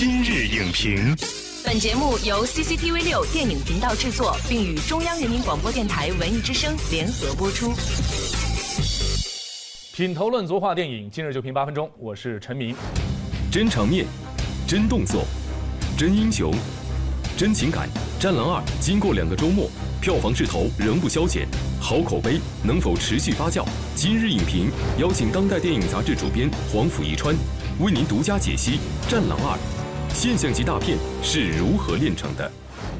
今日影评，本节目由 CCTV 六电影频道制作，并与中央人民广播电台文艺之声联合播出。品头论足话电影，今日就评八分钟。我是陈明。真场面，真动作，真英雄，真情感。《战狼二》经过两个周末，票房势头仍不消减，好口碑能否持续发酵？今日影评邀请当代电影杂志主编黄甫一川，为您独家解析《战狼二》，现象级大片是如何炼成的？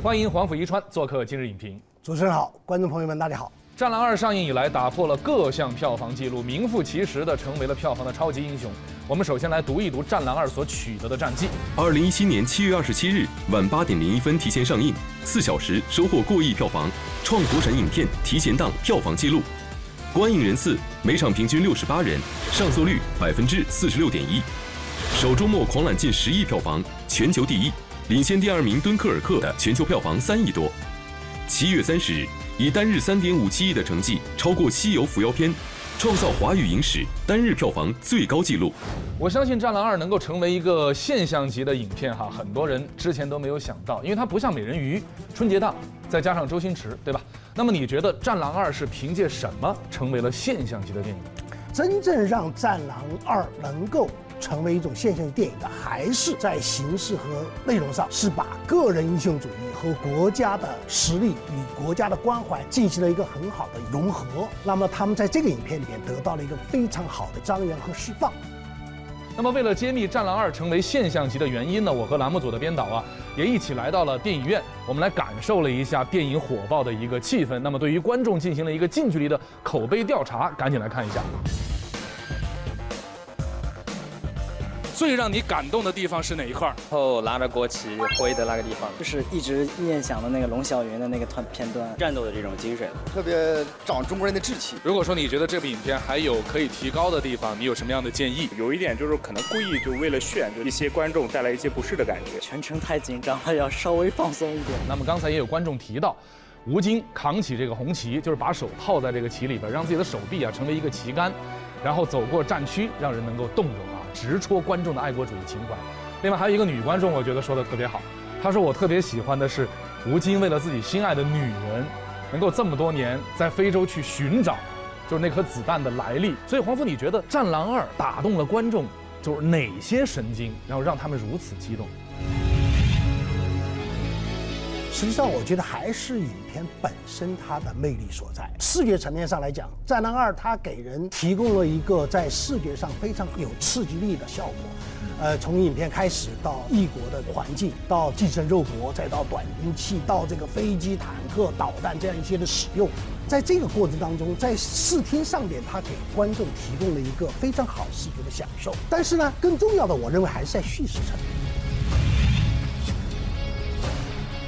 欢迎黄甫一川做客今日影评。主持人好，观众朋友们大家好。《战狼二》上映以来，打破了各项票房纪录，名副其实的成为了票房的超级英雄。我们首先来读一读《战狼二》所取得的战绩。二零一七年七月二十七日晚八点零一分提前上映，四小时收获过亿票房，创国产影片提前档票房纪录。观影人次每场平均六十八人，上座率百分之四十六点一。首周末狂揽近十亿票房，全球第一，领先第二名《敦刻尔克》的全球票房三亿多。七月三十日。以单日三点五七亿的成绩，超过《西游伏妖篇》，创造华语影史单日票房最高纪录。我相信《战狼二》能够成为一个现象级的影片，哈，很多人之前都没有想到，因为它不像《美人鱼》，春节档再加上周星驰，对吧？那么你觉得《战狼二》是凭借什么成为了现象级的电影？真正让《战狼二》能够。成为一种现象级电影的，还是在形式和内容上是把个人英雄主义和国家的实力与国家的关怀进行了一个很好的融合。那么他们在这个影片里面得到了一个非常好的张扬和释放。那么为了揭秘《战狼二》成为现象级的原因呢，我和栏目组的编导啊也一起来到了电影院，我们来感受了一下电影火爆的一个气氛。那么对于观众进行了一个近距离的口碑调查，赶紧来看一下。最让你感动的地方是哪一块？后拿着国旗挥的那个地方，就是一直念想的那个龙小云的那个团片段，战斗的这种精神，特别长中国人的志气。如果说你觉得这部影片还有可以提高的地方，你有什么样的建议？有一点就是可能故意就为了炫，就一些观众带来一些不适的感觉。全程太紧张了，要稍微放松一点。那么刚才也有观众提到，吴京扛起这个红旗，就是把手套在这个旗里边，让自己的手臂啊成为一个旗杆，然后走过战区，让人能够动容啊。直戳观众的爱国主义情怀。另外还有一个女观众，我觉得说的特别好。她说：“我特别喜欢的是吴京为了自己心爱的女人，能够这么多年在非洲去寻找，就是那颗子弹的来历。”所以黄甫，你觉得《战狼二》打动了观众，就是哪些神经，然后让他们如此激动？实际上，我觉得还是影片本身它的魅力所在。视觉层面上来讲，《战狼二》它给人提供了一个在视觉上非常有刺激力的效果。呃，从影片开始到异国的环境，到寄生肉搏，再到短兵器，到这个飞机、坦克、导弹这样一些的使用，在这个过程当中，在视听上面，它给观众提供了一个非常好视觉的享受。但是呢，更重要的，我认为还是在叙事层面。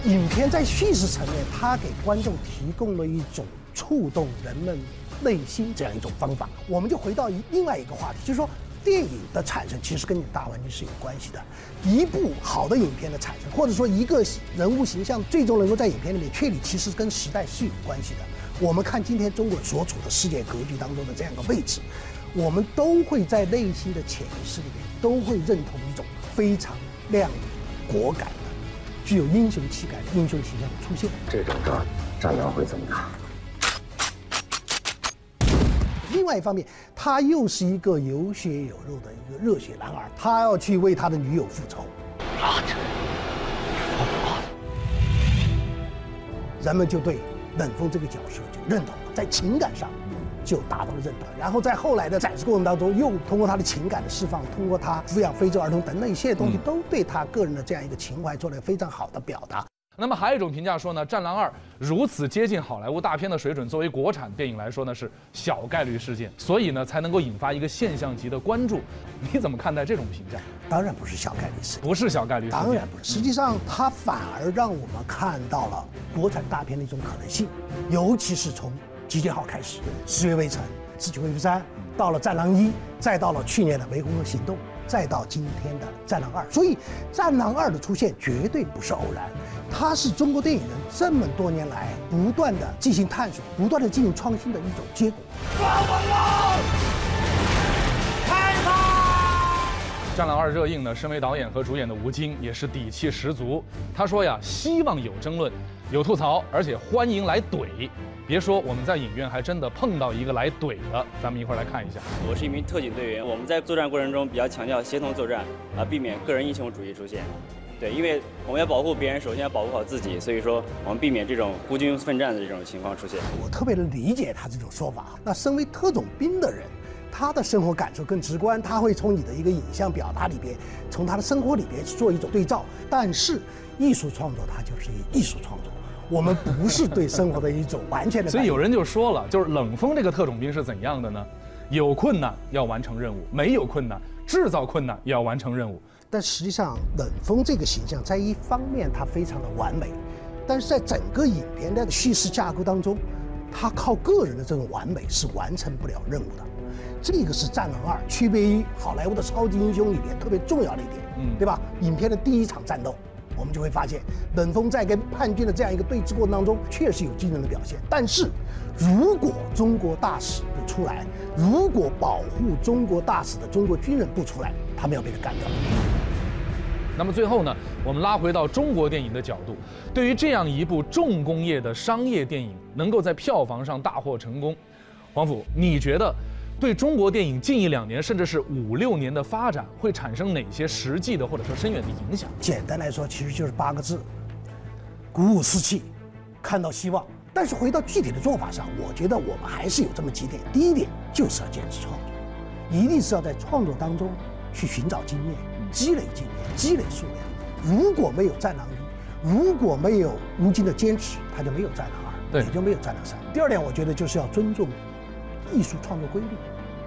影片在叙事层面，它给观众提供了一种触动人们内心这样一种方法。我们就回到另外一个话题，就是说，电影的产生其实跟你大环境是有关系的。一部好的影片的产生，或者说一个人物形象最终能够在影片里面确立，其实跟时代是有关系的。我们看今天中国所处的世界格局当中的这样一个位置，我们都会在内心的潜意识里面都会认同一种非常亮丽、果敢。具有英雄气概的英雄形象的出现，这种仗战狼会怎么打？另外一方面，他又是一个有血有肉的一个热血男儿，他要去为他的女友复仇。人们就对冷锋这个角色就认同了，在情感上。就达到了认同，然后在后来的展示过程当中，又通过他的情感的释放，通过他抚养非洲儿童等等一些东西，都对他个人的这样一个情怀做了非常好的表达。那么还有一种评价说呢，《战狼二》如此接近好莱坞大片的水准，作为国产电影来说呢，是小概率事件，所以呢才能够引发一个现象级的关注。你怎么看待这种评价？当然不是小概率事件，不是小概率，事件，当然不是。实际上，它反而让我们看到了国产大片的一种可能性，尤其是从。集结号开始，十月围城，智取威虎山，到了战狼一，再到了去年的湄公河行动，再到今天的战狼二。所以，战狼二的出现绝对不是偶然，它是中国电影人这么多年来不断的进行探索、不断的进行创新的一种结果。抓我战狼二》热映呢，身为导演和主演的吴京也是底气十足。他说呀，希望有争论，有吐槽，而且欢迎来怼。别说我们在影院还真的碰到一个来怼的，咱们一块来看一下。我是一名特警队员，我们在作战过程中比较强调协同作战，啊，避免个人英雄主义出现。对，因为我们要保护别人，首先要保护好自己，所以说我们避免这种孤军奋战的这种情况出现。我特别的理解他这种说法。那身为特种兵的人。他的生活感受更直观，他会从你的一个影像表达里边，从他的生活里边去做一种对照。但是，艺术创作它就是艺术创作，我们不是对生活的一种完全的。所以有人就说了，就是冷锋这个特种兵是怎样的呢？有困难要完成任务，没有困难制造困难也要完成任务。但实际上，冷锋这个形象在一方面它非常的完美，但是在整个影片的叙事架构当中，他靠个人的这种完美是完成不了任务的。这个是《战狼二》区别于好莱坞的超级英雄里边特别重要的一点，嗯，对吧？影片的第一场战斗，我们就会发现，冷锋在跟叛军的这样一个对峙过程当中，确实有惊人的表现。但是，如果中国大使不出来，如果保护中国大使的中国军人不出来，他们要被他干掉。那么最后呢，我们拉回到中国电影的角度，对于这样一部重工业的商业电影，能够在票房上大获成功，黄甫，你觉得？对中国电影近一两年，甚至是五六年的发展，会产生哪些实际的或者说深远的影响？简单来说，其实就是八个字：鼓舞士气，看到希望。但是回到具体的做法上，我觉得我们还是有这么几点。第一点就是要坚持创作，一定是要在创作当中去寻找经验、积累经验、积累数量。如果没有《战狼一》，如果没有吴京的坚持，他就没有《战狼二》，也就没有《战狼三》。第二点，我觉得就是要尊重艺术创作规律。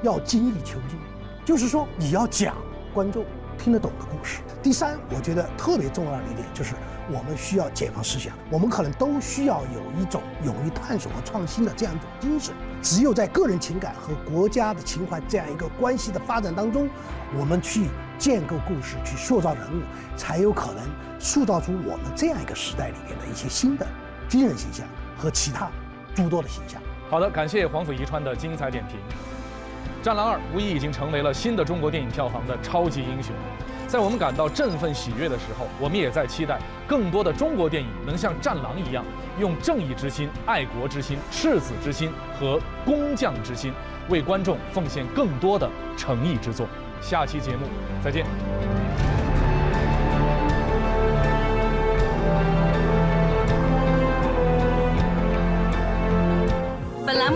要精益求精，就是说你要讲观众听得懂的故事。第三，我觉得特别重要的一点就是，我们需要解放思想，我们可能都需要有一种勇于探索和创新的这样一种精神。只有在个人情感和国家的情怀这样一个关系的发展当中，我们去建构故事，去塑造人物，才有可能塑造出我们这样一个时代里面的一些新的军人形象和其他诸多的形象。好的，感谢黄甫遗川的精彩点评。《战狼二》无疑已经成为了新的中国电影票房的超级英雄，在我们感到振奋喜悦的时候，我们也在期待更多的中国电影能像《战狼》一样，用正义之心、爱国之心、赤子之心和工匠之心，为观众奉献更多的诚意之作。下期节目再见。